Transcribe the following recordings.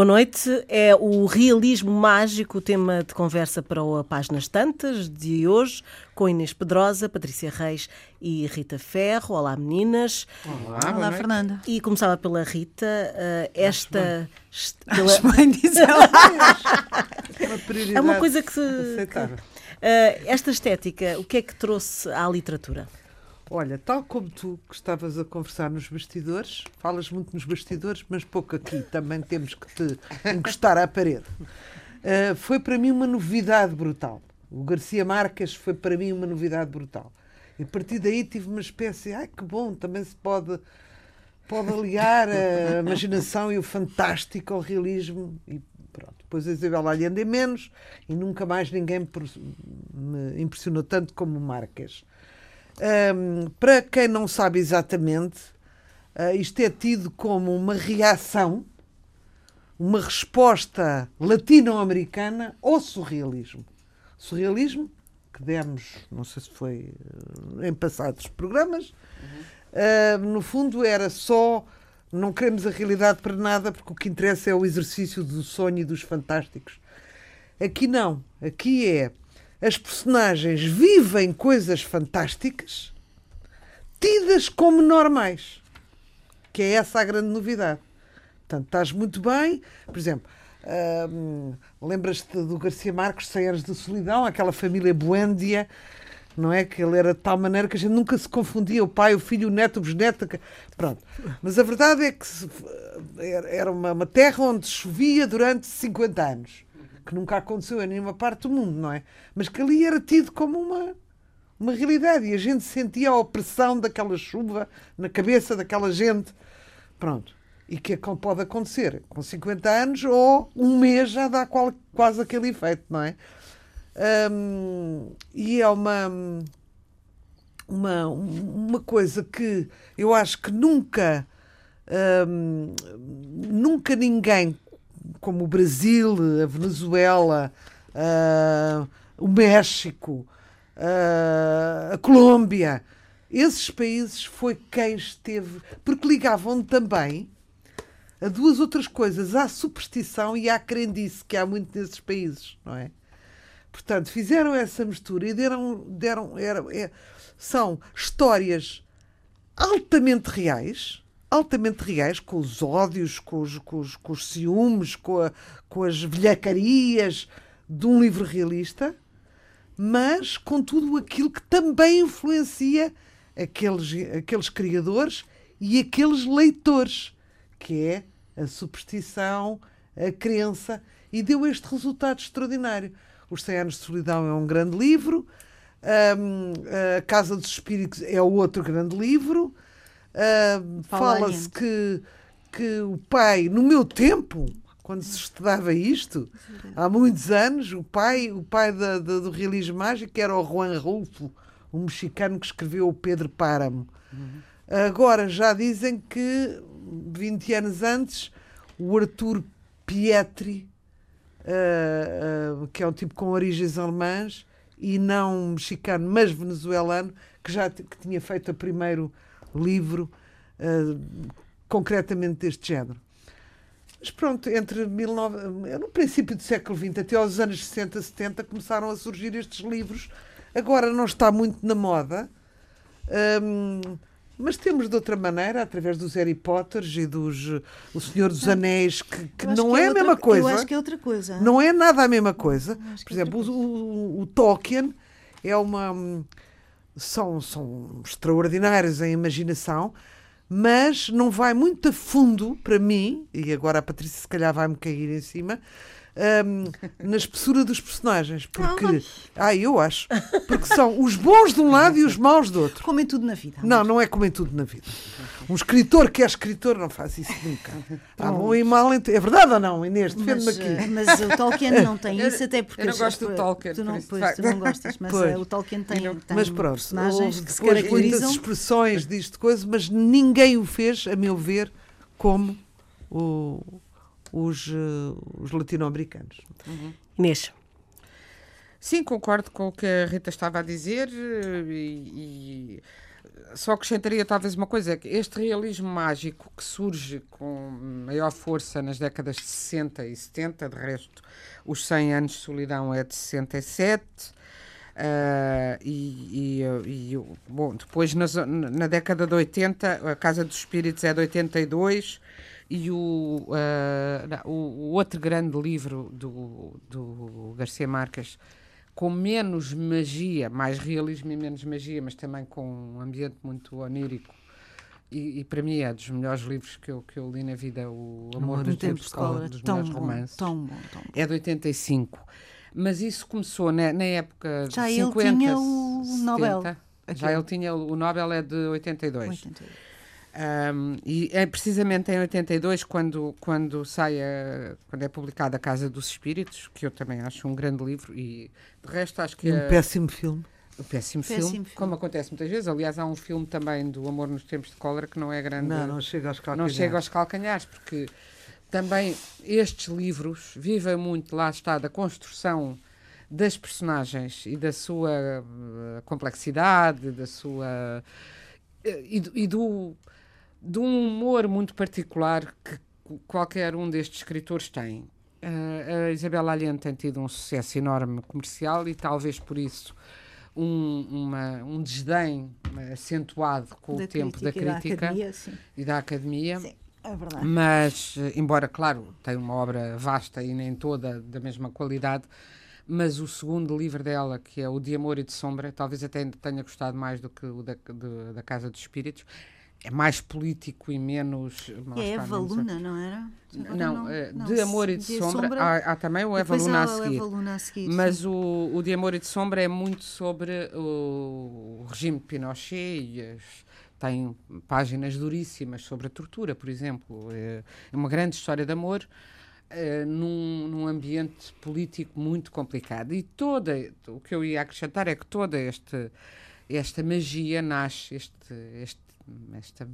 Boa noite. É o realismo mágico o tema de conversa para o Páginas Tantas de hoje, com Inês Pedrosa, Patrícia Reis e Rita Ferro. Olá, meninas. Olá, Olá Fernanda. E começava pela Rita. Uh, esta. Pela... Bem, é uma coisa que. Se, que uh, esta estética, o que é que trouxe à literatura? Olha, tal como tu que estavas a conversar nos bastidores, falas muito nos bastidores, mas pouco aqui, também temos que te encostar à parede. Uh, foi para mim uma novidade brutal. O Garcia Marques foi para mim uma novidade brutal. E a partir daí tive uma espécie, ai que bom, também se pode, pode aliar a imaginação e o fantástico ao realismo. E pronto. Depois a Isabel Allende é menos e nunca mais ninguém me impressionou tanto como o Marques. Um, para quem não sabe exatamente, uh, isto é tido como uma reação, uma resposta latino-americana ao surrealismo. Surrealismo, que demos, não sei se foi uh, em passados programas, uhum. uh, no fundo era só não queremos a realidade para nada, porque o que interessa é o exercício do sonho e dos fantásticos. Aqui não. Aqui é as personagens vivem coisas fantásticas tidas como normais. Que é essa a grande novidade. Portanto, estás muito bem. Por exemplo, hum, lembras-te do Garcia Marques, 100 anos de solidão, aquela família Buendia, não é? Que ele era de tal maneira que a gente nunca se confundia, o pai, o filho, o neto, o bisneto. Pronto. Mas a verdade é que era uma, terra onde chovia durante 50 anos que nunca aconteceu em nenhuma parte do mundo, não é? Mas que ali era tido como uma, uma realidade e a gente sentia a opressão daquela chuva na cabeça daquela gente. Pronto. E que é pode acontecer com 50 anos ou um mês já dá qual, quase aquele efeito, não é? Um, e é uma, uma, uma coisa que eu acho que nunca, um, nunca ninguém como o Brasil, a Venezuela, uh, o México, uh, a Colômbia, esses países foi quem esteve, porque ligavam também a duas outras coisas, à superstição e à crendice que há muito nesses países, não é? Portanto, fizeram essa mistura e deram, deram era, é, são histórias altamente reais, altamente reais, com os ódios, com os, com os, com os ciúmes, com, a, com as velhacarias de um livro realista, mas com tudo aquilo que também influencia aqueles, aqueles criadores e aqueles leitores, que é a superstição, a crença, e deu este resultado extraordinário. Os 100 Anos de Solidão é um grande livro, um, a Casa dos Espíritos é outro grande livro, Uh, Fala-se que, que o pai, no meu tempo, quando se estudava isto, há muitos anos, o pai, o pai da, da, do realismo mágico era o Juan Rulfo, um mexicano que escreveu o Pedro Páramo. Uhum. Agora já dizem que 20 anos antes, o Arthur Pietri, uh, uh, que é um tipo com origens alemãs e não mexicano, mas venezuelano, que já que tinha feito a primeiro livro uh, concretamente deste género. Mas pronto, entre 19, no princípio do século XX até aos anos 60, 70 começaram a surgir estes livros. Agora não está muito na moda, um, mas temos de outra maneira, através dos Harry Potters e dos O Senhor dos Anéis, que, que não que é, é, a mesma coisa. Eu acho que é outra coisa. Não é nada a mesma coisa. Por é exemplo, o, o, o Tolkien é uma são, são extraordinários em imaginação, mas não vai muito a fundo para mim, e agora a Patrícia se calhar vai-me cair em cima, um, na espessura dos personagens. Porque. Não, Ah, eu acho. Porque são os bons de um lado e os maus do outro. Como em tudo na vida. Não, não é como em tudo na vida. Um escritor que é escritor não faz isso nunca. Há bom e mal. É verdade ou não, Inês? Defende-me aqui. Eh, mas o Tolkien não tem isso, até porque. Eu não gosto do Tolkien. Tu não, pois, tu não gostas, mas pois. Eh, o Tolkien tem, tem mas pronto, personagens que se caracterizam. muitas expressões disto, coisa, mas ninguém o fez, a meu ver, como o os, uh, os latino-americanos. Uhum. Inês. Sim, concordo com o que a Rita estava a dizer eh, e, e só acrescentaria talvez uma coisa, é que este realismo mágico que surge com maior força nas décadas de 60 e 70, de resto, os 100 anos de solidão é de 67, Uh, e, e, e, bom, depois nas, na década de 80, a Casa dos Espíritos é de 82 e o, uh, o, outro grande livro do, do Garcia Marques com menos magia, mais realismo e menos magia, mas também com um ambiente muito onírico. E, e para mim é dos melhores livros que eu, que eu li na vida, O Amor, Amor no Tempo Escola, dos tão melhores bom, romances. Tão bom, tão bom. É de 85. Mas isso começou na, na época Já de 50, ele tinha o 70. Nobel. Já ele tinha o Nobel é de 82. 82. Um, e é precisamente em 82 quando quando sai a, quando é publicada a Casa dos Espíritos que eu também acho um grande livro e de resto acho que um a, péssimo filme um péssimo, péssimo filme, filme, como acontece muitas vezes. Aliás, há um filme também do Amor nos Tempos de Cólera que não é grande. Não, não chega aos calcanhares. Não chega aos calcanhares, porque também estes livros vivem muito, lá está, da construção das personagens e da sua uh, complexidade, da sua. E, e, do, de um humor muito particular que qualquer um destes escritores tem. Uh, a Isabela Allende tem tido um sucesso enorme comercial e talvez por isso um, uma, um desdém acentuado com da o tempo da crítica e da academia. E da academia. Sim. É verdade. Mas, embora, claro, tem uma obra vasta e nem toda da mesma qualidade, mas o segundo livro dela, que é O de Amor e de Sombra, talvez até tenha gostado mais do que o da, de, da Casa dos Espíritos. É mais político e menos. É Eva Luna, não era? Não, não, eh, de Amor e de, de Sombra, sombra há, há, também o Eva Luna, a seguir. A. Mas o, o de Amor e de Sombra é muito sobre o, o regime de Pinochet e as tem páginas duríssimas sobre a tortura, por exemplo. É uma grande história de amor é, num, num, ambiente político muito complicado. E toda, o que eu ia acrescentar é que toda este, esta magia nasce, este, este, esta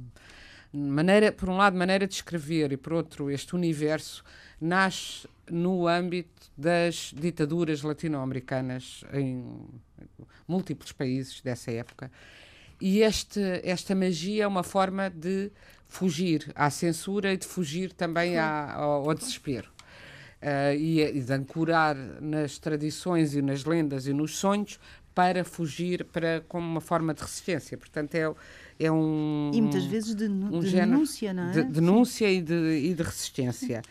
maneira, por um lado, maneira de escrever e por outro, este universo nasce no âmbito das ditaduras latino-americanas em múltiplos países dessa época e este, esta magia é uma forma de fugir à censura e de fugir também à, ao, ao, desespero. Uh, e, e, de ancorar nas tradições e nas lendas e nos sonhos para fugir para como uma forma de resistência. Portanto, é, é um. E muitas vezes de, um de denúncia, não é? De denúncia e de, e de resistência.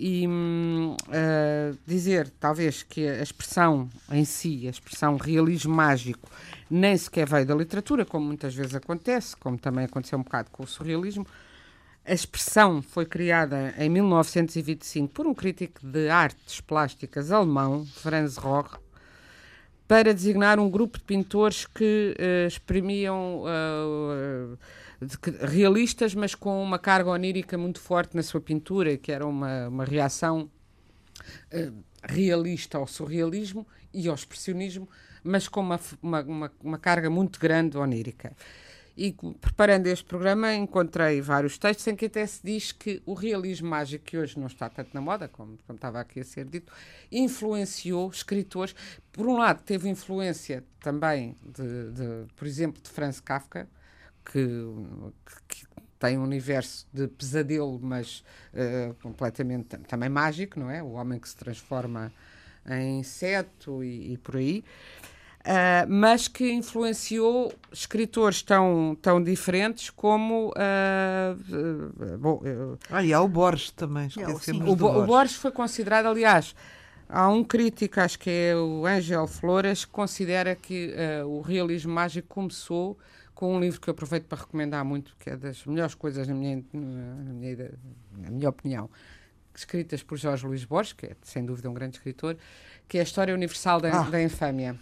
E uh, dizer, talvez, que a expressão em si, a expressão realismo mágico, nem sequer veio da literatura, como muitas vezes acontece, como também aconteceu um bocado com o surrealismo. A expressão foi criada em 1925 por um crítico de artes plásticas alemão, Franz Rohr, para designar um grupo de pintores que uh, exprimiam uh, realistas, mas com uma carga onírica muito forte na sua pintura, que era uma, uma reação uh, realista ao surrealismo e ao expressionismo, mas com uma, uma, uma, uma carga muito grande onírica. E preparando este programa, encontrei vários textos em que até se diz que o realismo mágico, que hoje não está tanto na moda, como, como estava aqui a ser dito, influenciou escritores. Por um lado, teve influência também, de, de por exemplo, de Franz Kafka, que, que, tem um universo de pesadelo, mas uh, completamente também mágico, não é? O homem que se transforma em inseto e, e por aí. Uh, mas que influenciou escritores tão, tão diferentes como. Uh, uh, bom, ah, e há o Borges também, esquecemos o, Borges. o Borges foi considerado, aliás, há um crítico, acho que é o Angel Flores, que considera que o realismo mágico começou com um livro que eu aproveito para recomendar muito, que é das melhores coisas, na minha, na minha, na minha opinião, escritas por Jorge Luís Borges, que é sem dúvida um grande escritor, que é a História Universal da, ah, da Infâmia.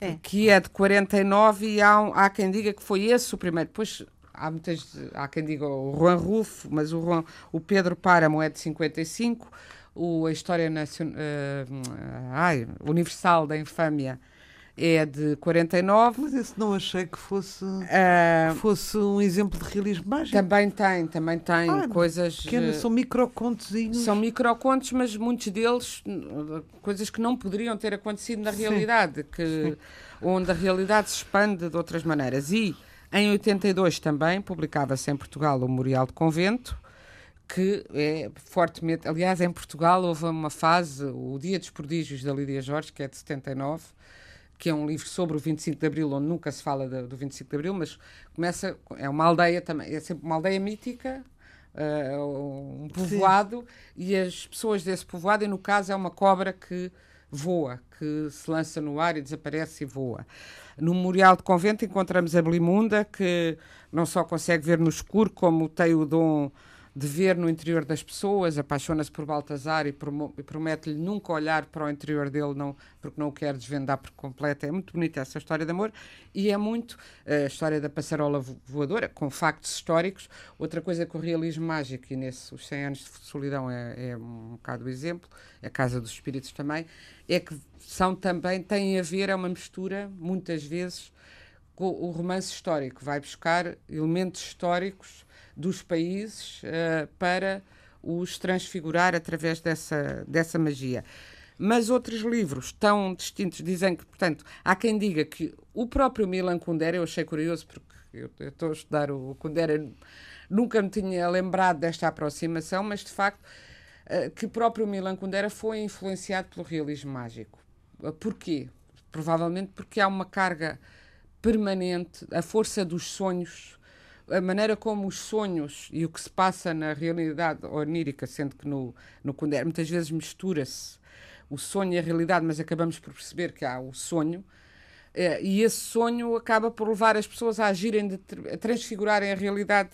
É. Que é de 49 e há, um, há quem diga que foi esse o primeiro. Depois há muitas, há quem diga o Juan Rufo, mas o, Juan, o Pedro Páramo é de 55, o, a História Nacion, uh, ai, Universal da Infâmia é de 49. Mas esse não achei que fosse, uh, fosse um exemplo de realismo mágico. Também tem, também tem ah, coisas. Pequenas, são microcontozinhos. São microcontos, mas muitos deles, coisas que não poderiam ter acontecido na realidade, que, onde a realidade se expande de outras maneiras. E Em 82 também publicava-se em Portugal o Memorial de Convento, que é fortemente. Aliás, em Portugal houve uma fase, o Dia dos Prodígios da Lídia Jorge, que é de 79, que é um livro sobre o 25 de Abril, onde nunca se fala de, do 25 de Abril, mas começa. É uma aldeia também, é sempre uma aldeia mítica. Uh, um povoado Sim. e as pessoas desse povoado, e no caso é uma cobra que voa, que se lança no ar e desaparece e voa. No Memorial de Convento encontramos a Belimunda, que não só consegue ver no escuro, como tem o dom de ver no interior das pessoas, apaixona-se por Baltazar e promete-lhe nunca olhar para o interior dele, não, porque não o quer desvendar por completo. É muito bonita essa história de amor e é muito eh, a história da passarola voadora, com factos históricos. Outra coisa que o realismo mágico, e nesse Os 100 Anos de Solidão é, é um bocado o exemplo, a Casa dos Espíritos também, é que são também, têm a ver, é uma mistura, muitas vezes, com o romance histórico. Vai buscar elementos históricos dos países uh, para os transfigurar através dessa, dessa magia. Mas outros livros tão distintos dizem que, portanto, há quem diga que o próprio Milan Kundera, eu achei curioso porque eu, estou a estudar o Kundera, nunca me tinha lembrado desta aproximação, mas de facto uh, que o próprio Milan Kundera foi influenciado pelo realismo mágico. Uh, porquê? Provavelmente porque há uma carga permanente, a força dos sonhos a maneira como os sonhos e o que se passa na realidade onírica, sendo que no, no Kundera muitas vezes mistura-se o sonho e a realidade, mas acabamos por perceber que há o sonho, é, e esse sonho acaba por levar as pessoas a agirem, a transfigurarem a realidade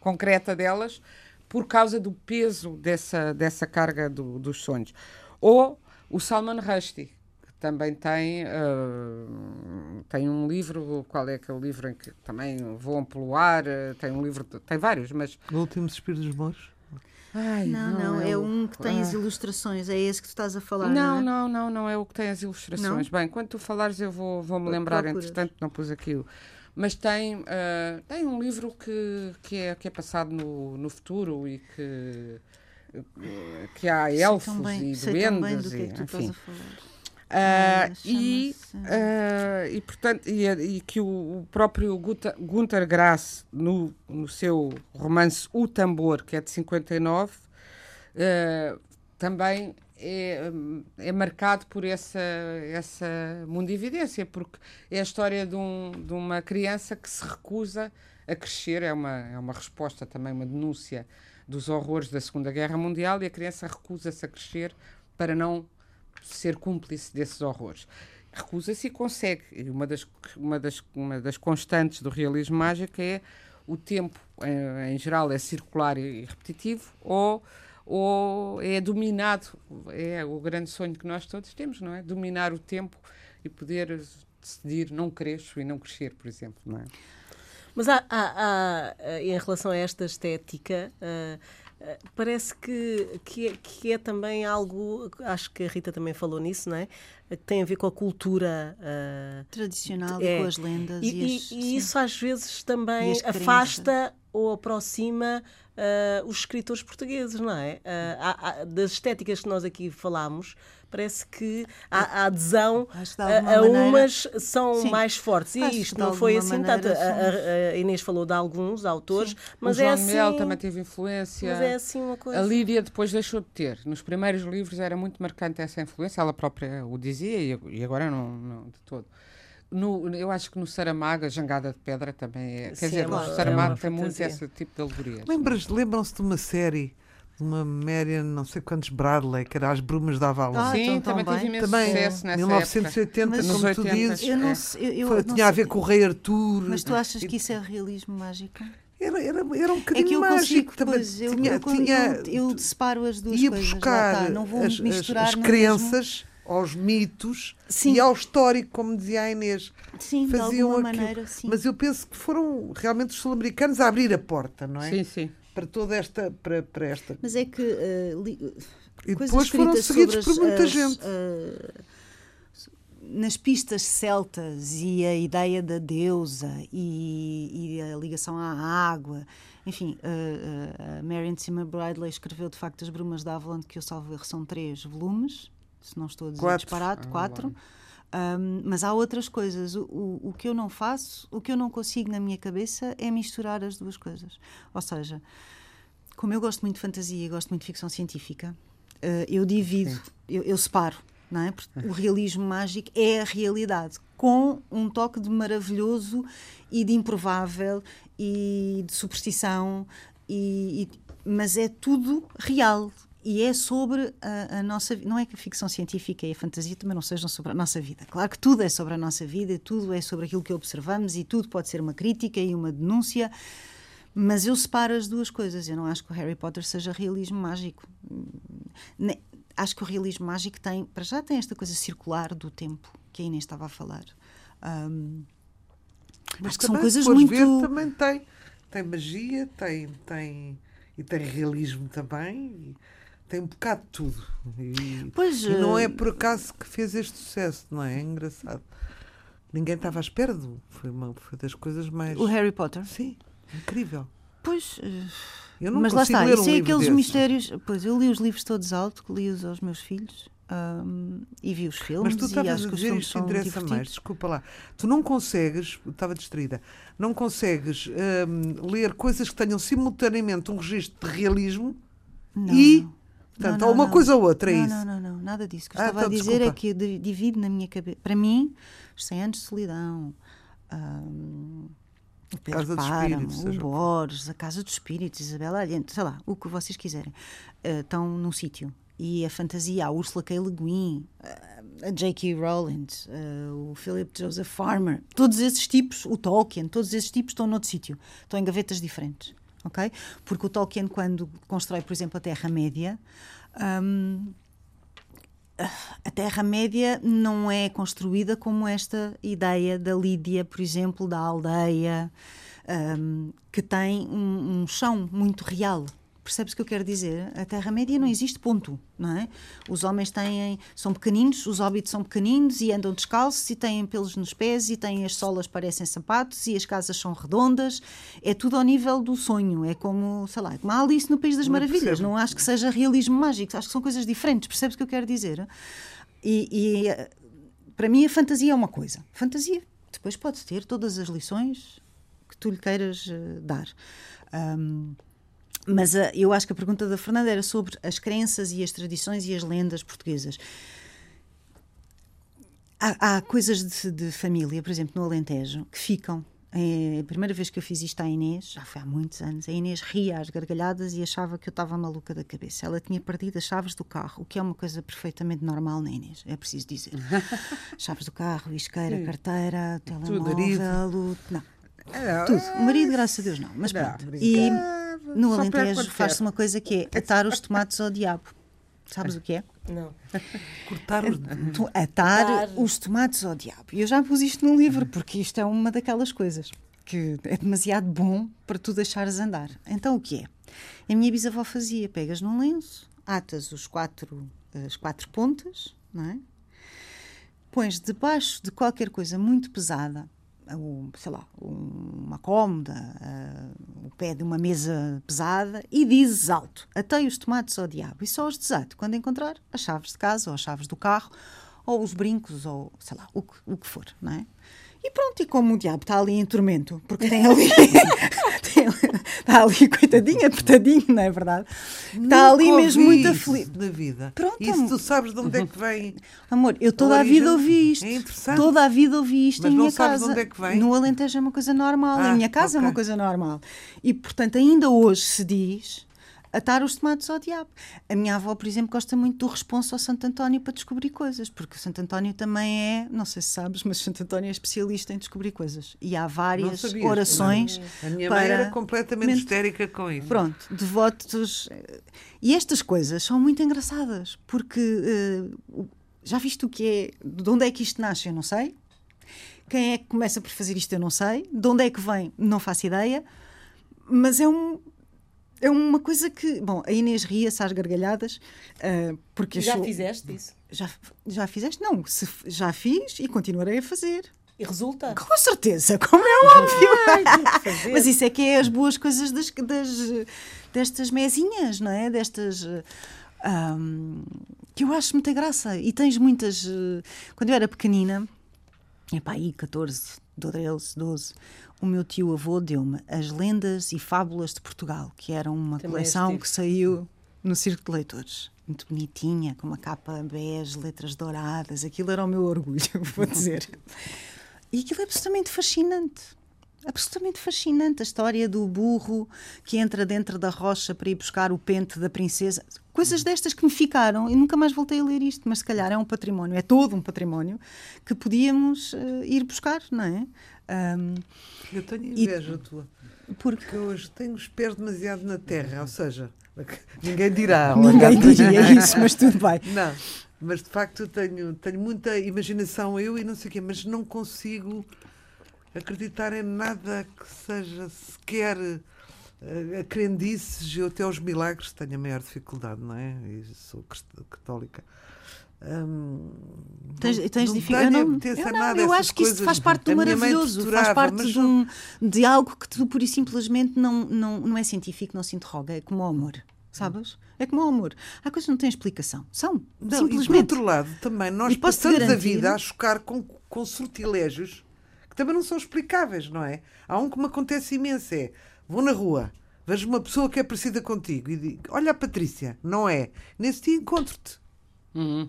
concreta delas por causa do peso dessa, dessa carga do, dos sonhos. Ou o Salman Rushdie, também tem, uh, tem um livro, qual é aquele livro em que também voam pelo ar, uh, tem um livro, tem vários, mas... O Último Suspiro dos Mouros? Ai, não, não, não, é, é um que tem ah. as ilustrações, é esse que tu estás a falar. Não, não, é? não, não, é o que tem as ilustrações. Não? Bem, quando tu falares eu vou, vou me lembrar, Procuras. entretanto não pus aquilo. Mas tem, uh, tem um livro que, que, é, que é passado no, no futuro e que, que há elfos e duendes. e, é enfim. Uh, e, uh, e, portanto, e, e que o, o próprio Gunter Grass, no, no seu romance O Tambor, que é de 59, uh, também é, é marcado por essa, essa mundividência, porque é a história de, um, de uma criança que se recusa a crescer, é uma, é uma resposta também, uma denúncia dos horrores da Segunda Guerra Mundial, e a criança recusa-se a crescer para não ser cúmplice desses horrores. Recusa-se e consegue. Uma das, uma, das, uma das constantes do realismo mágico é o tempo, em, em geral, é circular e repetitivo, ou, ou é dominado. É o grande sonho que nós todos temos, não é? Dominar o tempo e poder decidir não cresço e não crescer, por exemplo, não é? Mas há, há, há em relação a esta estética, uh, parece que, que é, que, é, também algo, acho que a Rita também falou nisso, não é? Que tem a ver com a cultura uh, tradicional é, com as lendas. E, e, as, e isso às vezes também afasta ou aproxima uh, os escritores portugueses, não é? Uh, há, há, das estéticas que nós aqui falámos, parece que a, a adesão a, a umas são sim, mais fortes. E isto não foi assim tanto. A, a, Inês falou de alguns autores, sim. mas o é João assim. Mel também teve influência. Mas é assim uma coisa. A Lídia depois deixou de ter. Nos primeiros livros era muito marcante essa influência, ela própria o dizia e agora não, não de todo. No, eu acho que no Saramaga, Jangada de Pedra também é. Quer Sim, dizer, é uma, Saramago é tem muito esse tipo de alegorias. Lembram-se de uma série uma Marian, não sei quantos Bradley, que era As Brumas da Avalon. Ah, Sim, então, também teve imenso também, sucesso nessa 1980, época. como 80, tu dizes, eu não, eu, eu, foi, tinha a ver com o Rei Arthur. Mas tu achas que isso é realismo mágico? Era, era, era um bocadinho é que eu mágico. Consigo, pois, eu, tinha, eu, tinha, eu, eu, separo as duas ia coisas. buscar não vou as, misturar as, as crenças aos mitos sim. e ao histórico, como dizia a Inês. Sim, Faziam de alguma aquilo. maneira, sim. Mas eu penso que foram realmente os sul-americanos a abrir a porta, não é? Sim, sim para toda esta. Para, para esta... Mas é que. Uh, li, e depois foram seguidos por muita as, gente. Uh, nas pistas celtas e a ideia da deusa e, e a ligação à água, enfim, uh, uh, a Marion Zimmer Bradley escreveu de facto As Brumas da Avalon, que eu salvo erro são três volumes, se não estou a dizer quatro. disparado, ah, quatro. Um, mas há outras coisas. O, o, o, que eu não faço, o que eu não consigo na minha cabeça é misturar as duas coisas. Ou seja, como eu gosto muito de fantasia e gosto muito de ficção científica, uh, eu divido, eu, eu, separo. Não é? Porque o realismo mágico é a realidade, com um toque de maravilhoso e de improvável e de superstição, e, e mas é tudo real e é sobre a, a, nossa não é que a ficção científica e a fantasia também não sejam sobre a nossa vida. Claro que tudo é sobre a nossa vida tudo é sobre aquilo que observamos e tudo pode ser uma crítica e uma denúncia mas eu separo as duas coisas. Eu não acho que o Harry Potter seja realismo mágico. Acho que o realismo mágico tem para já tem esta coisa circular do tempo que a Inês estava a falar. Um, mas acho que são coisas muito ver, também tem. Tem magia tem tem e tem realismo também e tem um bocado de tudo. E, pois, e não é eh, por acaso que fez este sucesso, não é? É engraçado. Ninguém estava à espera do. Foi uma foi das coisas mais. O Harry Potter? Sim, incrível. Pois. Eh, eu não Mas lá está, isso um é aqueles desses. mistérios. Pois, eu li os livros todos alto, que li-os aos meus filhos. Um, e vi os filmes. Mas tu estavas a dizer isto interessa mais, desculpa lá. Tu não consegues, estava distraída, não consegues um, ler coisas que tenham simultaneamente um registro de realismo não, e não. Portanto, não, não, uma não. coisa ou outra, é isso? Não, não, não, nada disso. O que eu ah, estava então, a dizer desculpa. é que eu divido na minha cabeça. Para mim, os 100 anos de solidão, um, o Pedro Casa Páramo, o Borges, a Casa dos Espíritos, Isabela Allende, sei lá, o que vocês quiserem, uh, estão num sítio. E a fantasia, a Ursula K. Le Guin, uh, a J.K. Rowling, uh, o Philip Joseph Farmer, todos esses tipos, o Tolkien, todos esses tipos estão noutro sítio, estão em gavetas diferentes ok? Porque o Tolkien, quando constrói, por exemplo, a Terra-média, um, a Terra-média não é construída como esta ideia da Lídia, por exemplo, da aldeia, um, que tem um, um chão muito real, Percebes o que eu quero dizer? A Terra-média não existe, ponto. Não é? Os homens têm, são pequeninos, os hobbits são pequeninos e andam descalços e têm pelos nos pés e têm as solas parecem sapatos e as casas são redondas. É tudo ao nível do sonho. É como, sei lá, é como a Alice no País das não Maravilhas. Percebo. Não acho que seja realismo mágico. Acho que são coisas diferentes. Percebes o que eu quero dizer? E, e para mim a fantasia é uma coisa. Fantasia depois pode ter todas as lições que tu lhe queiras uh, dar. Um, mas uh, eu acho que a pergunta da Fernanda era sobre as crenças e as tradições e as lendas portuguesas. Há, há coisas de, de, família, por exemplo, no Alentejo, que ficam. É, a primeira vez que eu fiz isto à Inês, já foi há muitos anos, a Inês ria às gargalhadas e achava que eu estava maluca da cabeça. Ela tinha perdido as chaves do carro, o que é uma coisa perfeitamente normal na Inês, é preciso dizer. chaves do carro, isqueira, carteira, telemóvel, não. Tudo. O marido, graças a Deus, não. Mas pronto. E, no Só Alentejo faz-se uma coisa que é atar os tomates ao diabo. Sabes o que é? Não. Cortar os... Atar os tomates ao diabo. E eu já pus isto no livro, porque isto é uma daquelas coisas que é demasiado bom para tu deixares andar. Então o que é? A minha bisavó fazia, pegas num lenço, atas os quatro, as quatro pontas, não é? Pões debaixo de qualquer coisa muito pesada, um, sei lá, uma cômoda, uh, o pé de uma mesa pesada e dizes alto: atei os tomates ao diabo e só os desato quando encontrar as chaves de casa ou as chaves do carro ou os brincos ou sei lá, o que, o que for, não é? E pronto, e como o diabo está ali em tormento, porque tem ali, está ali, coitadinho, apertadinho, não é verdade? Está ali mesmo muito aflito. da vida. Pronto. Isso tu sabes de onde é que vem. Amor, eu toda a vida ouvi isto. É interessante. Toda a vida ouvi isto Mas em minha casa. Onde é que vem? No Alentejo é uma coisa normal, ah, em minha casa okay. é uma coisa normal. E portanto, ainda hoje se diz atar os tomates ao diabo. A minha avó, por exemplo, gosta muito do responso ao Santo António para descobrir coisas, porque o Santo António também é, não sei se sabes, mas o Santo António é especialista em descobrir coisas. E há várias orações. Não. A minha para... mãe era completamente histérica com isso. Pronto, devotos. E estas coisas são muito engraçadas, porque uh, já viste o que é, de onde é que isto nasce, eu não sei. Quem é que começa por fazer isto, eu não sei. De onde é que vem, não faço ideia. Mas é um, é uma coisa que. Bom, a Inês ria-se às gargalhadas. Uh, porque já achou... fizeste isso? Já, já fizeste? Não, se, já fiz e continuarei a fazer. E resulta? Com certeza, como é óbvio. Ai, Mas isso é que é as boas coisas das, das, destas mesinhas, não é? Destas. Um, que eu acho muita graça. E tens muitas. Uh, quando eu era pequenina, epá, aí 14, 12, 12, o meu tio avô deu-me As Lendas e Fábulas de Portugal, que era uma Também coleção que saiu no Circo de Leitores. Muito bonitinha, com uma capa bege, letras douradas. Aquilo era o meu orgulho, vou dizer. e aquilo é absolutamente fascinante absolutamente fascinante a história do burro que entra dentro da rocha para ir buscar o pente da princesa. Coisas destas que me ficaram e nunca mais voltei a ler isto, mas se calhar é um património, é todo um património que podíamos uh, ir buscar, não é? Um, eu tenho inveja e... tua. Porque? Porque hoje tenho os pés demasiado na terra, ou seja, ninguém dirá. Ninguém diria isso, mas tudo bem. Não, mas de facto tenho, tenho muita imaginação eu e não sei o quê, mas não consigo acreditar em nada que seja sequer uh, a crendices e até aos milagres tenho a maior dificuldade, não é? E sou católica. Hum, tens, tens dificuldade? Eu, não, eu, não, eu acho que isso faz parte do maravilhoso, faz parte de, um, de, algo que tu, pura e simplesmente não, não, não é científico, não se interroga, é como o amor. Sabes? É como o amor. Há coisas que não têm explicação. São. Não, simplesmente. E por outro lado, também nós passamos a vida a chocar com, com sortilégios que também não são explicáveis, não é? Há um que me acontece imenso: é vou na rua, vejo uma pessoa que é parecida contigo e digo: Olha a Patrícia, não é? Nesse dia encontro-te. Uhum.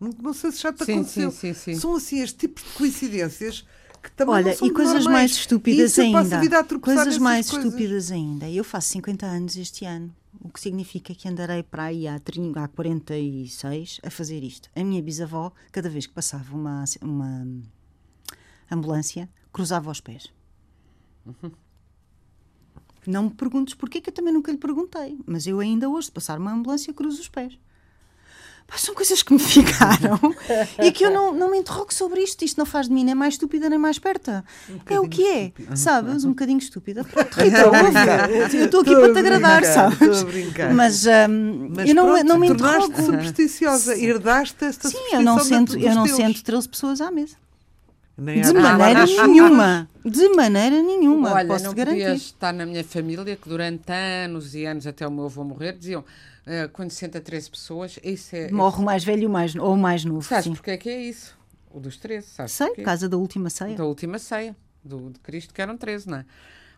Não, não, sei se já te sim, aconteceu. Sim, sim, são assim este tipo de coincidências que também Olha, e coisas normais. mais estúpidas ainda. Coisas mais coisas. estúpidas ainda. Eu faço 50 anos este ano, o que significa que andarei para aí há, 30, há 46 a fazer isto. A minha bisavó, cada vez que passava uma, uma ambulância, cruzava os pés. Uhum. Não me perguntes porquê, que eu também nunca lhe perguntei. Mas eu ainda hoje, de passar uma ambulância, cruzo os pés. Pá, são coisas que me ficaram e que eu não, não me interrogo sobre isto. Isto não faz de mim nem mais estúpida nem mais esperta. Um é o que é, estúpida. sabes? Um bocadinho estúpida. Pronto, Rita, eu estou aqui para te agradar, sabes? Estou a brincar. Mas, um, Mas eu não, pronto, não me interrogo. supersticiosa, herdaste esta Sim, eu não sento, eu não sento 13 pessoas à mesa. Nem de maneira nenhuma. De maneira nenhuma. Olha, posso não garantir. podia estar na minha família que durante anos e anos até o meu avô morrer diziam uh, quando senta 13 pessoas, isso é. Morre o mais velho mais, ou o mais novo. Sabes sim. porque é que é isso? O dos 13, sabes? Sei, casa da última ceia. Da última ceia, do, de Cristo, que eram 13, não é?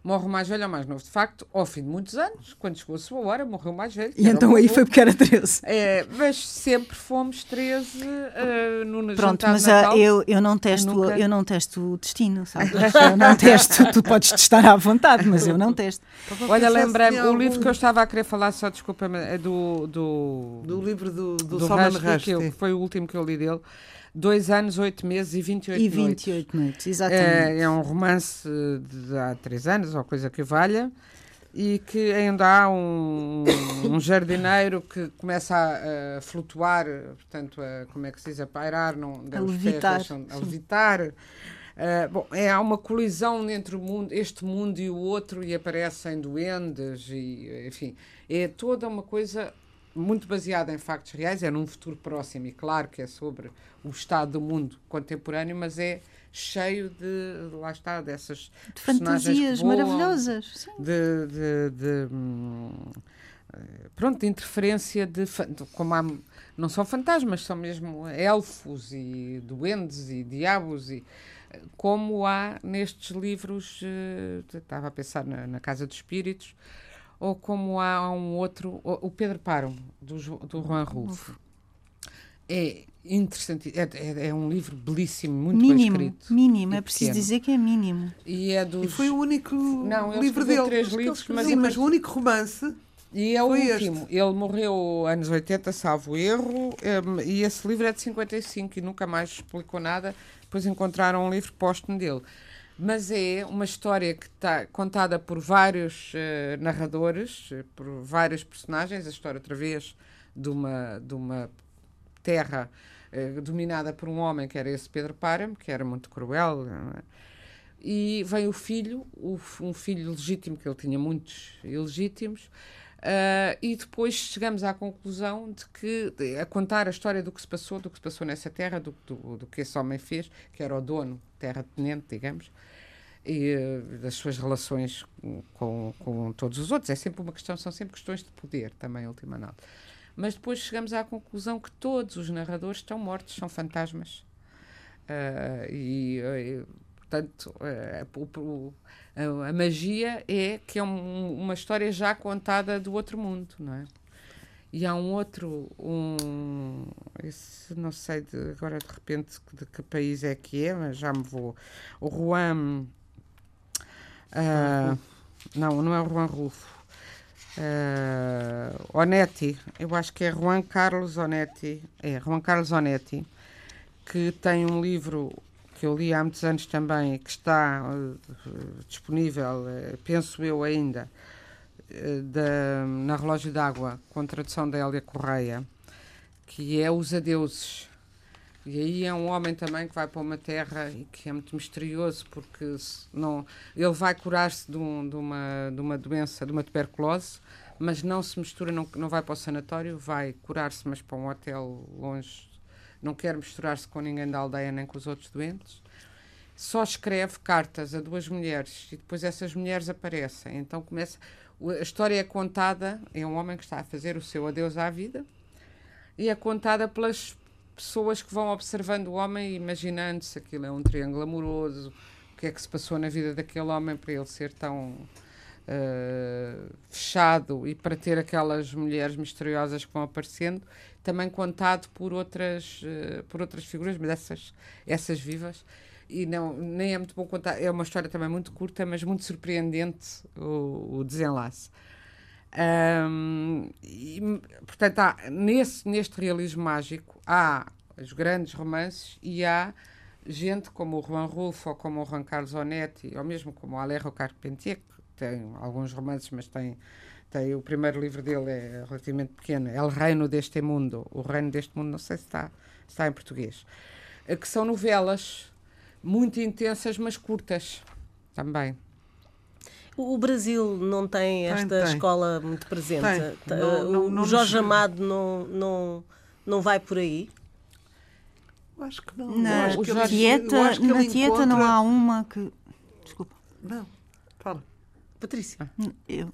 Morre o mais velho ou mais novo. De facto, ao fim de muitos anos, quando chegou a sua hora, morreu o mais velho. E então aí foi porque era 13. É, mas sempre fomos 13 uh, eh, no Pronto, mas uh, eu, eu, não testo, nunca... eu não testo o destino, sabes? eu não testo, tu podes testar à vontade, mas eu não testo. Olha, lembrei-me, o livro que eu estava a querer falar, só desculpa, é do. Do, do livro do, do, do Salman Rushdie, que foi o último que eu li dele dois anos, oito meses e 28 noites. E 28 noites, noites exatamente. É, é, um romance de há três anos, ou coisa que valha, e que ainda há um, um jardineiro que começa a, a, flutuar, portanto, a, como é que se diz, a pairar, não, a levitar. a levitar. Uh, bom, é, há uma colisão entre mundo, este mundo e o outro e aparecem duendes e, enfim, é toda uma coisa muito baseada em factos reais, é num futuro próximo e claro que é sobre o estado do mundo contemporâneo, mas é cheio de, lá está, dessas de fantasias voam, maravilhosas. Sim. De, de, de, hum, pronto, de interferência de, como há, não são fantasmas, são mesmo elfos e duendes e diabos e como há nestes livros, uh, estava a pensar na, na Casa dos Espíritos, ou como há um outro, o Pedro Páramo, do, do Juan Rulfo. É interessante, é, é, é, um livro belíssimo, muito mínimo, bem escrito. Mínimo, é preciso dizer que é mínimo. E, é dos... e foi o único não, livro dele. Três livros, mas, Sim, mas o único romance. E é o último. Este. Ele morreu anos 80, salvo erro, um, e esse livro é de 55 e nunca mais explicou nada. Depois encontraram um livro póstumo dele mas é uma história que está contada por vários uh, narradores, por vários personagens, a história outra vez de uma, de uma terra uh, dominada por um homem que era esse Pedro Páramo, que era muito cruel, é? e vem o filho, o, um filho legítimo, que ele tinha muitos ilegítimos, Uh, e depois chegamos à conclusão de que, a contar a história do que se passou, do que se passou nessa terra, do, do, do que esse homem fez, que era o dono, terra-tenente, digamos, e uh, das suas relações com, com todos os outros. É sempre uma questão, são sempre questões de poder também, ultima análise. mas depois chegamos à conclusão que todos os narradores estão mortos, são fantasmas. Uh, e, portanto, uh, a, a, magia é que é um, uma história já contada do outro mundo, não é? E há um outro, um, esse, não sei de, agora de repente de que país é que é, mas já me vou. O Juan. Uh, não, não é o Juan Rufo. Uh, Onetti, eu acho que é Juan Carlos Onetti, é Juan Carlos Onetti, que tem um livro que eu li há muitos anos também, que está uh, disponível, uh, penso eu ainda, da, na Relógio d'Água, com tradução da Hélia Correia, que é Os Adeuses. E aí é um homem também que vai para uma terra e que é muito misterioso porque não, ele vai curar-se de, um, de, uma, de uma doença, de uma tuberculose, mas não se mistura, não, não vai para o sanatório, vai curar-se, mas para um hotel longe, não quer misturar-se com ninguém da aldeia nem com os outros doentes. Só escreve cartas a duas mulheres e depois essas mulheres aparecem. Então começa. A história é contada, é um homem que está a fazer o seu adeus à vida e é contada pelas pessoas que vão observando o homem e imaginando se aquilo é um triângulo amoroso, o que é que se passou na vida daquele homem para ele ser tão uh, fechado e para ter aquelas mulheres misteriosas que vão aparecendo, também contado por outras, uh, por outras figuras, mas essas, essas vivas. E não, nem é muito bom contar, é uma história também muito curta, mas muito surpreendente o, o desenlace. Um, e, portanto, há, nesse, neste realismo mágico há os grandes romances e há gente como o Juan Rulfo ou como o Juan Carlos Onetti ou mesmo como o Alejo Carpentier, que tem alguns romances, mas tem, tem o primeiro livro dele é relativamente pequeno, é O Reino deste Mundo. O Reino deste Mundo, não sei se está, está em português. Eh, que são novelas muito intensas, mas curtas também. O Brasil não tem esta tem, tem. escola muito presente. Tem. Não, não, não, o Jorge Amado não, não, não vai por aí? Acho que não. Na acho que Tieta, na Tieta encontra... não há uma que. Desculpa. Não, fala. Patrícia. Eu.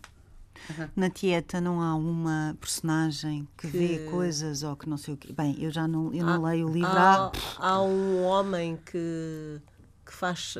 Uhum. Na Tieta não há uma personagem que, que, vê coisas ou que não sei o quê. Bem, eu já não, eu não há, leio o livro. Há, há um homem que, que faz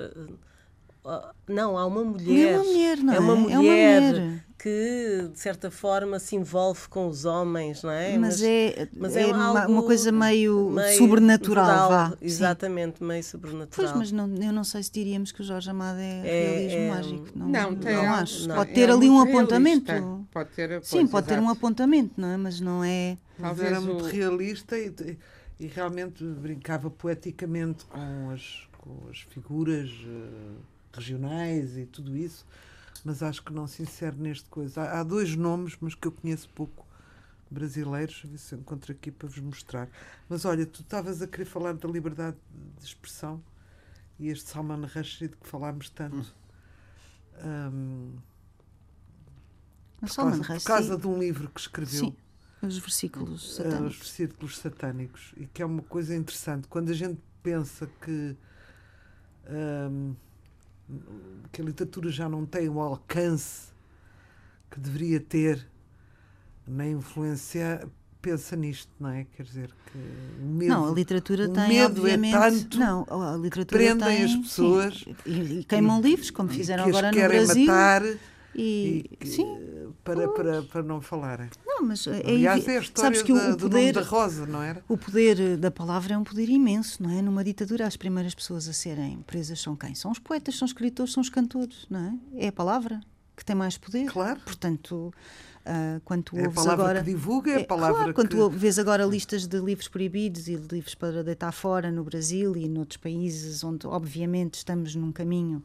não, há uma mulher. É uma mulher, não é? É uma mulher, é uma mulher. que, de certa forma, se envolve com os homens, não é? Mas, mas é, mas é, é uma, uma, coisa meio, meio sobrenatural, natural, vá. Exatamente, sim. meio sobrenatural. Pois, mas não, eu não sei se diríamos que o Jorge Amado é, é realismo é, mágico. Não, não, tem, não acho. Não, pode ter ali um apontamento. Pode ter, pois, sim, pode exato. ter um apontamento, não é? Mas não é. Talvez era muito realista e, e, realmente brincava poeticamente com as, com as figuras. Uh, regionais e tudo isso, mas acho que não se insere neste coisa. Há, há dois nomes, mas que eu conheço pouco, brasileiros, ver se encontro aqui para vos mostrar. Mas olha, tu estavas a querer falar da liberdade de expressão e este Salman Rushdie de que falámos tanto. Hum. Um, por, causa, por causa de um livro que escreveu. Sim, os versículos satânicos. Os versículos satânicos. E que é uma coisa interessante. Quando a gente pensa que. Um, que a literatura já não tem o alcance que deveria ter na influência pensa nisto, não é? Quer dizer que o medo, não, a literatura tem medo é obviamente, é tanto não, a literatura prendem tem, as pessoas sim, e, e, queimam e, livros como fizeram agora no Brasil. Matar, e, e sim, para, para, para não falarem. Não, mas é, Aliás, é a história sabes que da, o poder, da Rosa, não era? O poder da palavra é um poder imenso, não é? Numa ditadura, as primeiras pessoas a serem presas são quem? São os poetas, são os escritores, são os cantores, não é? É a palavra que tem mais poder. Claro. Portanto, uh, quando tu é a palavra agora. que divulga, é a palavra claro, quando que... tu vês agora listas de livros proibidos e livros para deitar fora no Brasil e noutros países onde, obviamente, estamos num caminho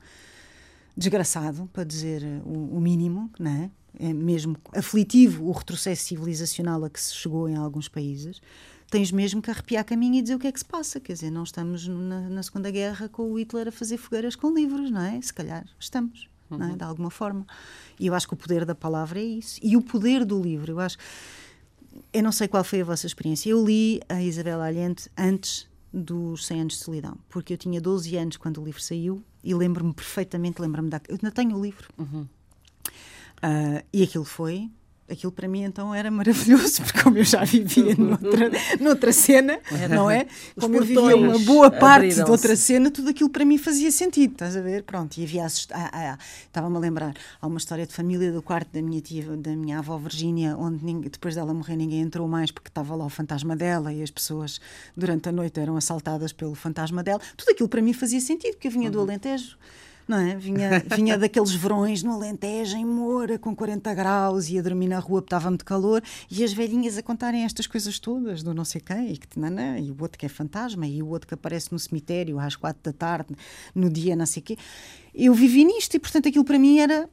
desgraçado, para dizer o, o mínimo, não é? É mesmo aflitivo o retrocesso civilizacional a que se chegou em alguns países, tens mesmo que arrepiar caminho e dizer o que é que se passa. Quer dizer, não estamos na, na Segunda Guerra com o Hitler a fazer fogueiras com livros, não é? Se calhar estamos, uhum. não é? Uhum. De alguma forma. E eu acho que o poder da palavra é isso. E o poder do livro, eu acho. Eu não sei qual foi a vossa experiência. Eu li a Isabela Allende antes dos 100 anos de solidão, porque eu tinha 12 anos quando o livro saiu e lembro-me perfeitamente, lembro-me da. Eu ainda tenho o livro. Uhum. Uh, e aquilo foi aquilo para mim então era maravilhoso, porque como eu já vivia noutra, noutra cena, não é? Como eu vivia uma boa parte de outra cena, tudo aquilo para mim fazia sentido, estás a ver? Pronto, e havia ah, ah, estava-me a lembrar, há uma história de família do quarto da minha tia, da minha avó Virgínia, onde ninguém, depois dela morrer ninguém entrou mais porque estava lá o fantasma dela e as pessoas durante a noite eram assaltadas pelo fantasma dela. Tudo aquilo para mim fazia sentido, porque eu vinha do uhum. Alentejo não é? Vinha, vinha daqueles verões no Alentejo, em Moura, com 40 graus, ia dormir na rua estava muito calor, e as velhinhas a contarem estas coisas todas, do não sei quem, e, que, não, não, e o outro que é fantasma, e o outro que aparece no cemitério às quatro da tarde, no dia não sei quê. Eu vivi nisto, e portanto aquilo para mim era.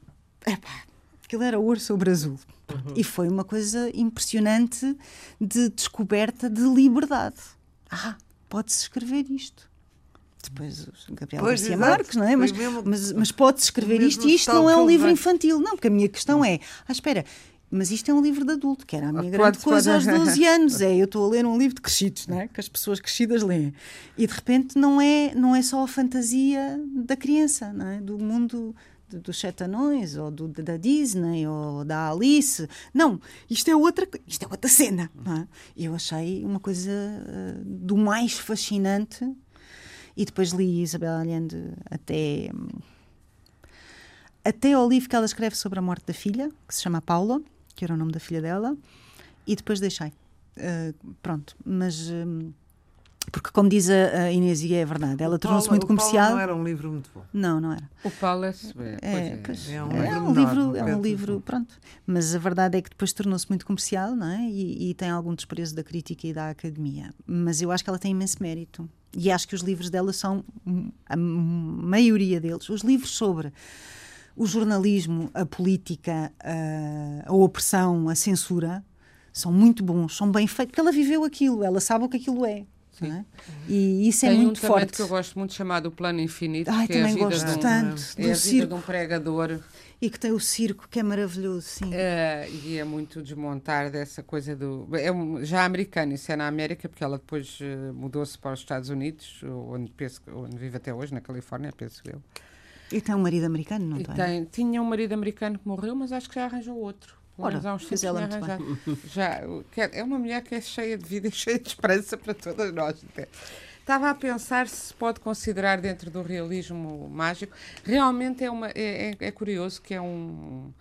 Epá, aquilo era ouro sobre azul. Uhum. E foi uma coisa impressionante de descoberta de liberdade. Ah, pode-se escrever isto depois o Gabriel pois, Garcia exato. Marques, não é? Mas, mas, mas pode-se escrever isto e isto não é um livro vai. infantil, não, porque a minha questão é, ah, espera, mas isto é um livro de adulto, que era a minha ah, grande pode, coisa pode. aos 12 anos. É, eu estou a ler um livro de crescidos, não é? que as pessoas crescidas leem. E de repente não é, não é só a fantasia da criança, não é? do mundo dos sete anões, ou do, da Disney, ou da Alice. Não, isto é outra, isto é outra cena. Não é? Eu achei uma coisa uh, do mais fascinante e depois li Isabel Allende até até ao livro que ela escreve sobre a morte da filha, que se chama Paula, que era o nome da filha dela, e depois deixei. Uh, pronto, mas um, porque como diz a, Inês e é verdade, ela tornou-se muito comercial. não era um livro muito bom. Não, não era. O Paulo é, é, é, é, um, é um livro, é um livro, pronto. Mas a verdade é que depois tornou-se muito comercial, não é? E, e tem algum desprezo da crítica e da academia. Mas eu acho que ela tem imenso mérito e acho que os livros dela são, a maioria deles, os livros sobre o jornalismo, a política, a, a opressão, a censura, são muito bons, são bem feitos, porque ela viveu aquilo, ela sabe o que aquilo é. É? E isso é Tem é muito um forte. que eu gosto muito chamado O Plano Infinito. Ai, que também é a vida gosto de um, tanto. É do a vida de um pregador e que tem o circo, que é maravilhoso, sim. É, e é muito desmontar dessa coisa do. É já americano, isso é na América, porque ela depois uh, mudou-se para os Estados Unidos, onde, penso, onde vive até hoje, na Califórnia, penso eu. E tem um marido americano, não tem? tem? Tinha um marido americano que morreu, mas acho que já arranjou outro. Ora, há uns fez ela muito bem. Já, é uma mulher que é cheia de vida e cheia de esperança para todas nós. Até. Estava a pensar se se pode considerar dentro do realismo mágico. Realmente é, uma, é, é, é curioso que é um,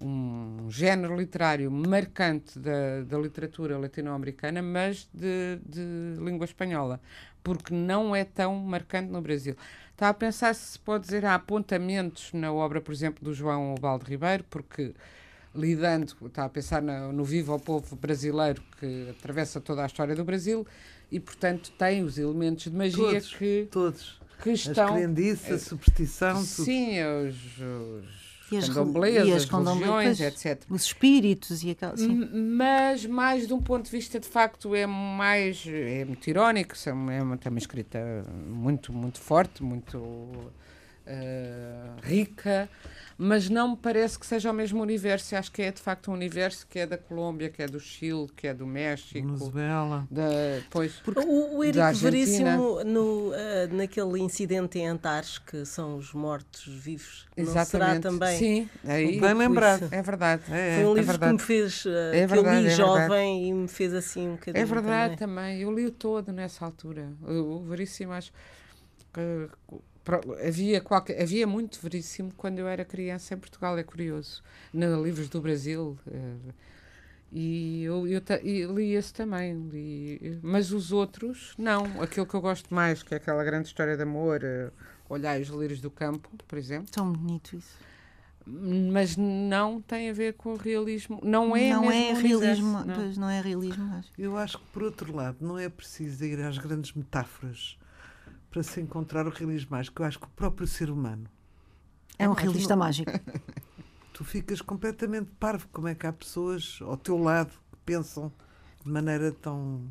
um género literário marcante da, da literatura latino-americana, mas de, de língua espanhola, porque não é tão marcante no Brasil. Estava a pensar se se pode dizer há apontamentos na obra, por exemplo, do João Balde Ribeiro, porque lidando, está a pensar no, no Viva ao Povo Brasileiro, que atravessa toda a história do Brasil, e, portanto, tem os elementos de magia todos, que, todos. que estão. As crendices, a superstição, Sim, os, os e as, candomblés, as, religiões, etc. Os espíritos e aquela. Mas, mais de um ponto de vista, de facto, é mais. é muito irónico, é uma, tem uma escrita muito, muito forte, muito uh, rica mas não me parece que seja o mesmo universo. Acho que é de facto um universo que é da Colômbia, que é do Chile, que é do México. Venezuela. Da, pois, Porque o, o Eric Veríssimo, no, uh, naquele incidente em Antares, que são os mortos-vivos, não será também. Sim, aí, bem lembrado. É verdade. É, Foi um é livro verdade. que me fez. Uh, é verdade, que eu li é jovem e me fez assim um bocadinho. É verdade também. também. Eu li o todo nessa altura. O, o Veríssimo, acho que havia, qualquer, havia muito veríssimo quando eu era criança em Portugal, é curioso, nos livros do Brasil. Uh, e eu, eu, eu, li esse também, li, mas os outros, não. Aquilo que eu gosto mais, que é aquela grande história de amor, uh, Olhar os Lírios do Campo, por exemplo. Tão bonito isso. Mas não tem a ver com o realismo. Não é não é realismo, não. Pois não é realismo. Acho. Eu acho que, por outro lado, não é preciso ir às grandes metáforas para se encontrar o realismo mágico. Eu acho que o próprio ser humano é um realista mágico. Tu ficas completamente parvo como é que há pessoas ao teu lado que pensam de maneira tão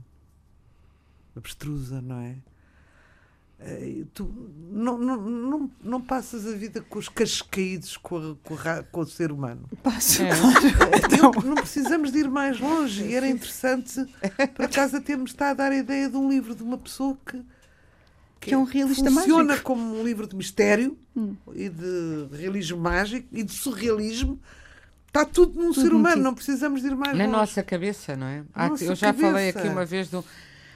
abstrusa, não é? Eh, tu não, não, não, não passas a vida com os cachos caídos com, a, com, a, com o ser humano. Passo, é. Então, não precisamos de ir mais longe. E era interessante, por acaso, termos estado a dar a ideia de um livro de uma pessoa que que, é um realista funciona mágico. como um livro de mistério hum. e de realismo mágico e de surrealismo Está tudo num tudo ser humano, não precisamos de ir mais Na longe. nossa cabeça, não é? Nossa eu já cabeça. falei aqui uma vez do.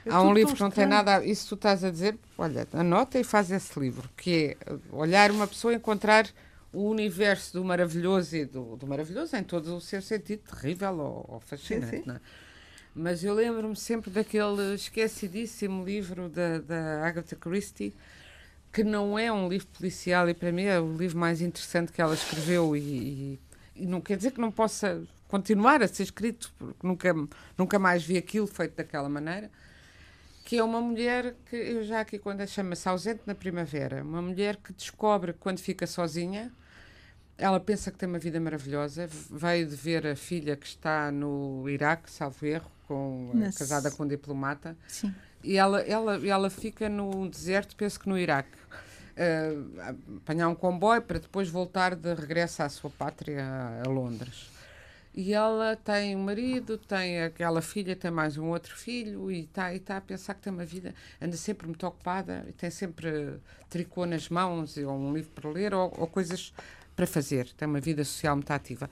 É Há um livro que não tem nada. A... Isso tu estás a dizer, olha, anota e faz esse livro, que é olhar uma pessoa e encontrar o universo do maravilhoso e do, do maravilhoso em todo o seu sentido terrível ou, ou fascinante. Sim, sim. É? Mas eu lembro-me sempre daquele esquecidíssimo livro da, da Agatha Christie, que não é um livro policial e para mim é o livro mais interessante que ela escreveu e, e, e não quer dizer que não possa continuar a ser escrito, porque nunca, nunca mais vi aquilo feito daquela maneira, que é uma mulher que eu já aqui quando a chama-se ausente na primavera, uma mulher que descobre quando fica sozinha ela pensa que tem uma vida maravilhosa, veio de ver a filha que está no Iraque, salvo erro, com, Mas... casada com um diplomata. Sim. E ela, ela, ela fica no deserto, penso que no Iraque. Uh, apanhar um comboio para depois voltar de regresso à sua pátria, a, a Londres. E ela tem um marido, tem aquela filha, tem mais um outro filho e está e tá a pensar que tem uma vida, anda sempre muito ocupada e tem sempre tricô nas mãos ou um livro para ler ou, ou coisas para fazer, tem uma vida social muito ativa.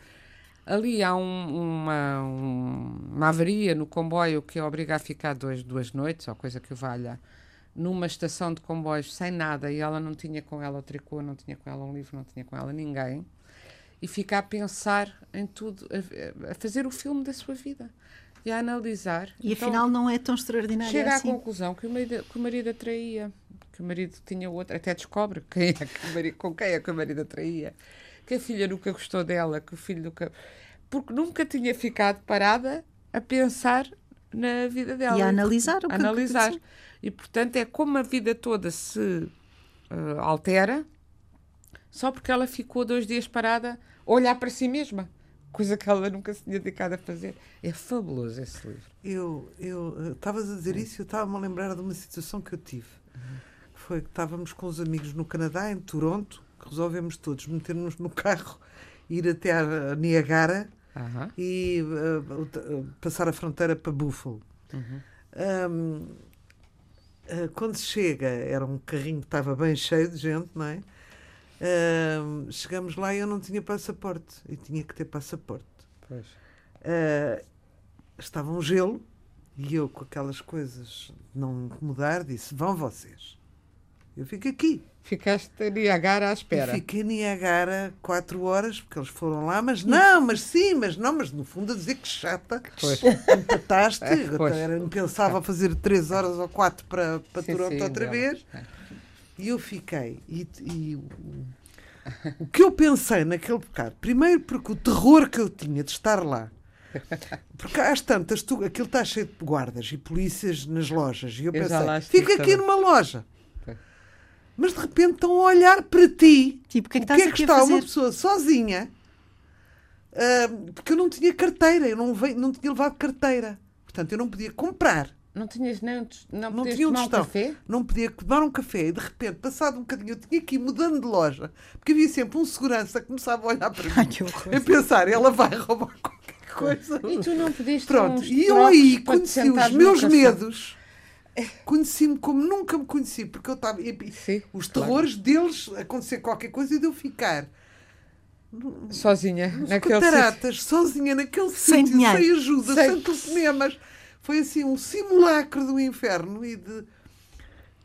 Ali há um, uma, um, uma avaria no comboio que a obriga a ficar dois, duas noites, ou coisa que o valha, numa estação de comboios sem nada, e ela não tinha com ela o tricô, não tinha com ela um livro, não tinha com ela ninguém, e fica a pensar em tudo, a, a fazer o filme da sua vida e a analisar. E então, afinal não é tão extraordinário chega assim. à conclusão que o marido, que o marido atraía que o marido tinha outra, até descobre quem é que marido, com quem é que o marido atraía, que a filha nunca gostou dela, que o filho nunca. Porque nunca tinha ficado parada a pensar na vida dela. E a analisar o que analisar. E portanto é como a vida toda se uh, altera só porque ela ficou dois dias parada a olhar para si mesma. Coisa que ela nunca se tinha dedicado a fazer. É fabuloso esse livro. Eu estavas uh, a dizer isso e eu estava-me a lembrar de uma situação que eu tive. Uhum foi que estávamos com os amigos no Canadá, em Toronto, que resolvemos todos meter-nos no carro, ir até a Niagara uh-huh. e uh, uh, passar a fronteira para Buffalo. Uhum. Um, uh, quando se chega, era um carrinho que estava bem cheio de gente, não é? chegamos lá e eu não tinha passaporte. E tinha que ter passaporte. Pois. estava um gelo e eu, com aquelas coisas de não incomodar, disse: Vão vocês. Eu fico aqui. Ficaste em Niagara à espera. fiquei em Niagara quatro horas, porque eles foram lá, mas não, mas sim, mas não, mas no fundo a dizer que chata. Pois. Empataste. É, pois. Era, pensava fazer três horas ou quatro para, para sim, Toronto sim, outra não. vez. E eu fiquei. E, e o, o que eu pensei naquele bocado, primeiro porque o terror que eu tinha de estar lá, porque às tantas, tu, aquilo está cheio de guardas e polícias nas lojas. E eu pensei, fico aqui numa loja mas de repente estão a olhar para ti. Tipo, o que é que, o que, é que está uma pessoa sozinha? Uh, porque eu não tinha carteira, eu não, veio, não tinha levado carteira. Portanto, eu não podia comprar. Não tinhas nem não, não tinha um tomar um café? Não podia tomar um café e de repente, passado um bocadinho, eu tinha que ir mudando de loja, porque havia sempre um segurança que começava a olhar para mim Ai, e pensar, ela vai roubar qualquer coisa. E tu não pediste Pronto, e eu aí conheci os meus medos Conheci-me como nunca me conheci, porque eu estava. Os terrores claro. deles acontecer qualquer coisa e de eu ficar. Sozinha, naquele cataratas, sozinha naquele sem sítio, sem ajuda, sem, sem telefonemas. Foi assim um simulacro do inferno e de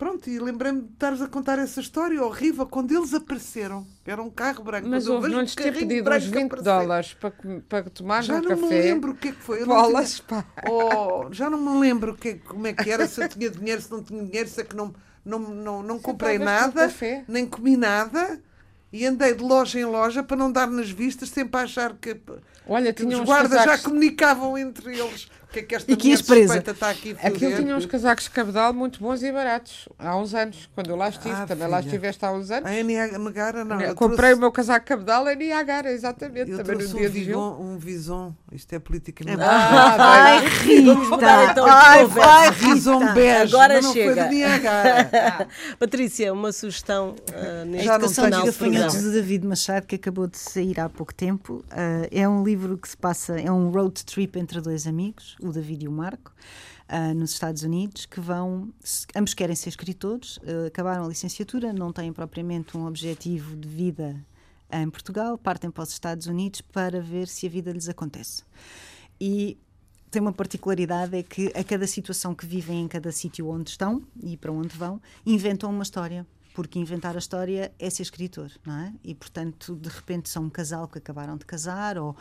Pronto, e lembrei-me de estares a contar essa história horrível quando eles apareceram. Era um carro branco. Mas houve, não lhes ter pedido uns 20 dólares para, para tomar já um café. Já não me lembro o que é que foi. Bolas, tinha... oh, já não me lembro que, como é que era, se eu tinha dinheiro, se não tinha dinheiro, se é que não, não, não, não comprei nada, nem comi nada. E andei de loja em loja para não dar nas vistas, sempre a achar que, Olha, que os guardas casacos... já comunicavam entre eles que é que esta e que suspeita está aqui a Aquilo tinha uns casacos de cabedal muito bons e baratos, há uns anos, quando eu lá estive, ah, também filha. lá estiveste há uns anos. Em Niagara, não. Eu comprei trouxe... o meu casaco de cabedal em Niagara, exatamente. Eu também no dia um, vison, um vison, isto é politicamente. É ah, vai, Rita! Então ai, vai, vison bege, Agora não chega. Foi de Niagara. Patrícia, uma sugestão uh, neste Já não tenho de gafanhotos David Machado, que acabou de sair há pouco tempo. Uh, é um livro que se passa, é um road trip entre dois amigos, o David e o Marco uh, nos Estados Unidos, que vão, ambos querem ser escritores, uh, acabaram a licenciatura, não têm propriamente um objetivo de vida em Portugal, partem para os Estados Unidos para ver se a vida lhes acontece. E tem uma particularidade é que a cada situação que vivem em cada sítio onde estão e para onde vão, inventam uma história porque inventar a história é ser escritor, não é? E portanto, de repente são um casal que acabaram de casar ou uh,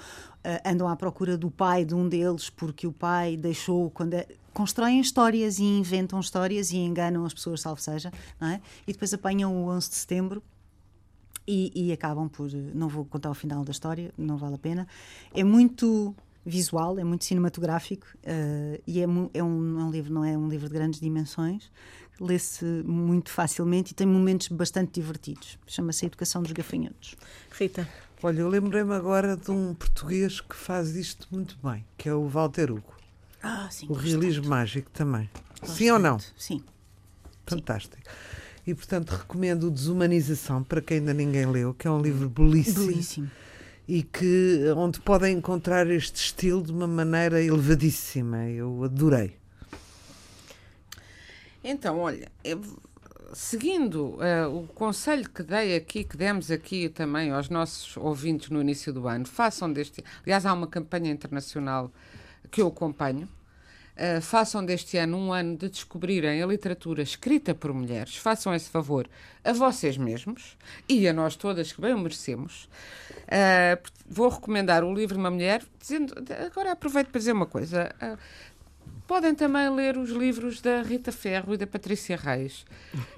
andam à procura do pai de um deles porque o pai deixou quando é... constroem histórias e inventam histórias e enganam as pessoas, salvo seja, não é? E depois apanham o 11 de setembro e, e acabam por não vou contar o final da história, não vale a pena. É muito visual, é muito cinematográfico uh, e é, é, um, é, um, livro, não é um livro de grandes dimensões, lê-se muito facilmente e tem momentos bastante divertidos. Chama-se Educação dos Gafanhotos. Rita. Olha, eu lembrei-me agora de um português que faz isto muito bem, que é o Walter Hugo. Ah, sim. O realismo mágico também. Sim ou não? Sim. Fantástico. Sim. E, portanto, recomendo o Desumanização, para quem ainda ninguém leu, que é um livro belíssimo. Belíssimo. E que, onde podem encontrar este estilo de uma maneira elevadíssima. Eu adorei. Então, olha, eu, seguindo uh, o conselho que dei aqui, que demos aqui também aos nossos ouvintes no início do ano, façam deste. Aliás, há uma campanha internacional que eu acompanho. Uh, façam deste ano um ano de descobrirem a literatura escrita por mulheres. Façam esse favor a vocês mesmos e a nós todas que bem o merecemos. Uh, vou recomendar o livro uma mulher, dizendo. Agora aproveito para dizer uma coisa. Uh, Podem também ler os livros da Rita Ferro e da Patrícia Reis.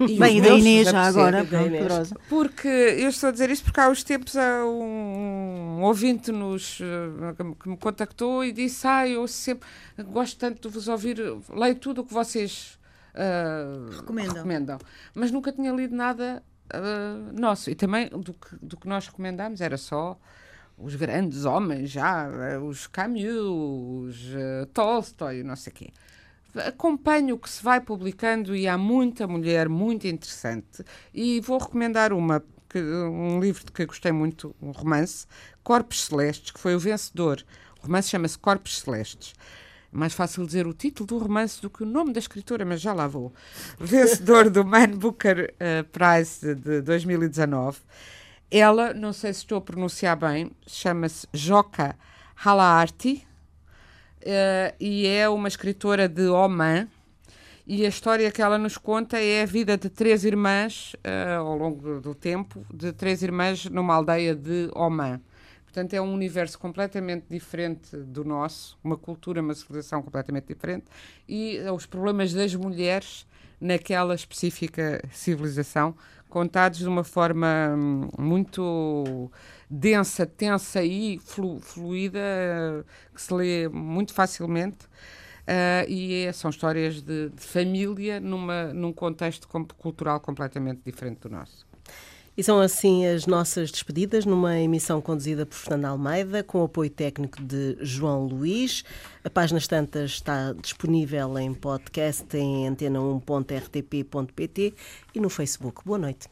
E Bem, e da Inês já agora, Inês. Porque eu estou a dizer isto porque há uns tempos há um, um ouvinte nos, eh, que me contactou e disse: Ah, eu sempre gosto tanto de vos ouvir, leio tudo o que vocês uh, recomendam. recomendam. Mas nunca tinha lido nada uh, nosso. E também do que, do que nós recomendámos era só os grandes homens já, eh, os Camus, os uh, Tolstói, não sei o quê. Acompanho o que se vai publicando e há muita mulher muito interessante. E vou recomendar uma, que, um livro de que gostei muito, um romance, Corpos Celestes, que foi o vencedor. O romance chama-se Corpos Celestes. Mais fácil dizer o título do romance do que o nome da escritora, mas já lá vou. Vencedor do Man Booker uh, Prize de 2019. Ela, não sei se estou a pronunciar bem, chama-se Joca Halaarti uh, e é uma escritora de Oman. E a história que ela nos conta é a vida de três irmãs, uh, ao longo do tempo, de três irmãs numa aldeia de Oman. Portanto, é um universo completamente diferente do nosso, uma cultura, uma civilização completamente diferente, e os problemas das mulheres naquela específica civilização contados de uma forma hum, muito densa, tensa e flu, fluida, que se lê muito facilmente. Uh, e é, são histórias de, de, família numa, num contexto cultural completamente diferente do nosso. E são assim as nossas despedidas numa emissão conduzida por Fernando Almeida, com apoio técnico de João Luís. A página Estantas está disponível em podcast em antena1.rtp.pt e no Facebook. Boa noite.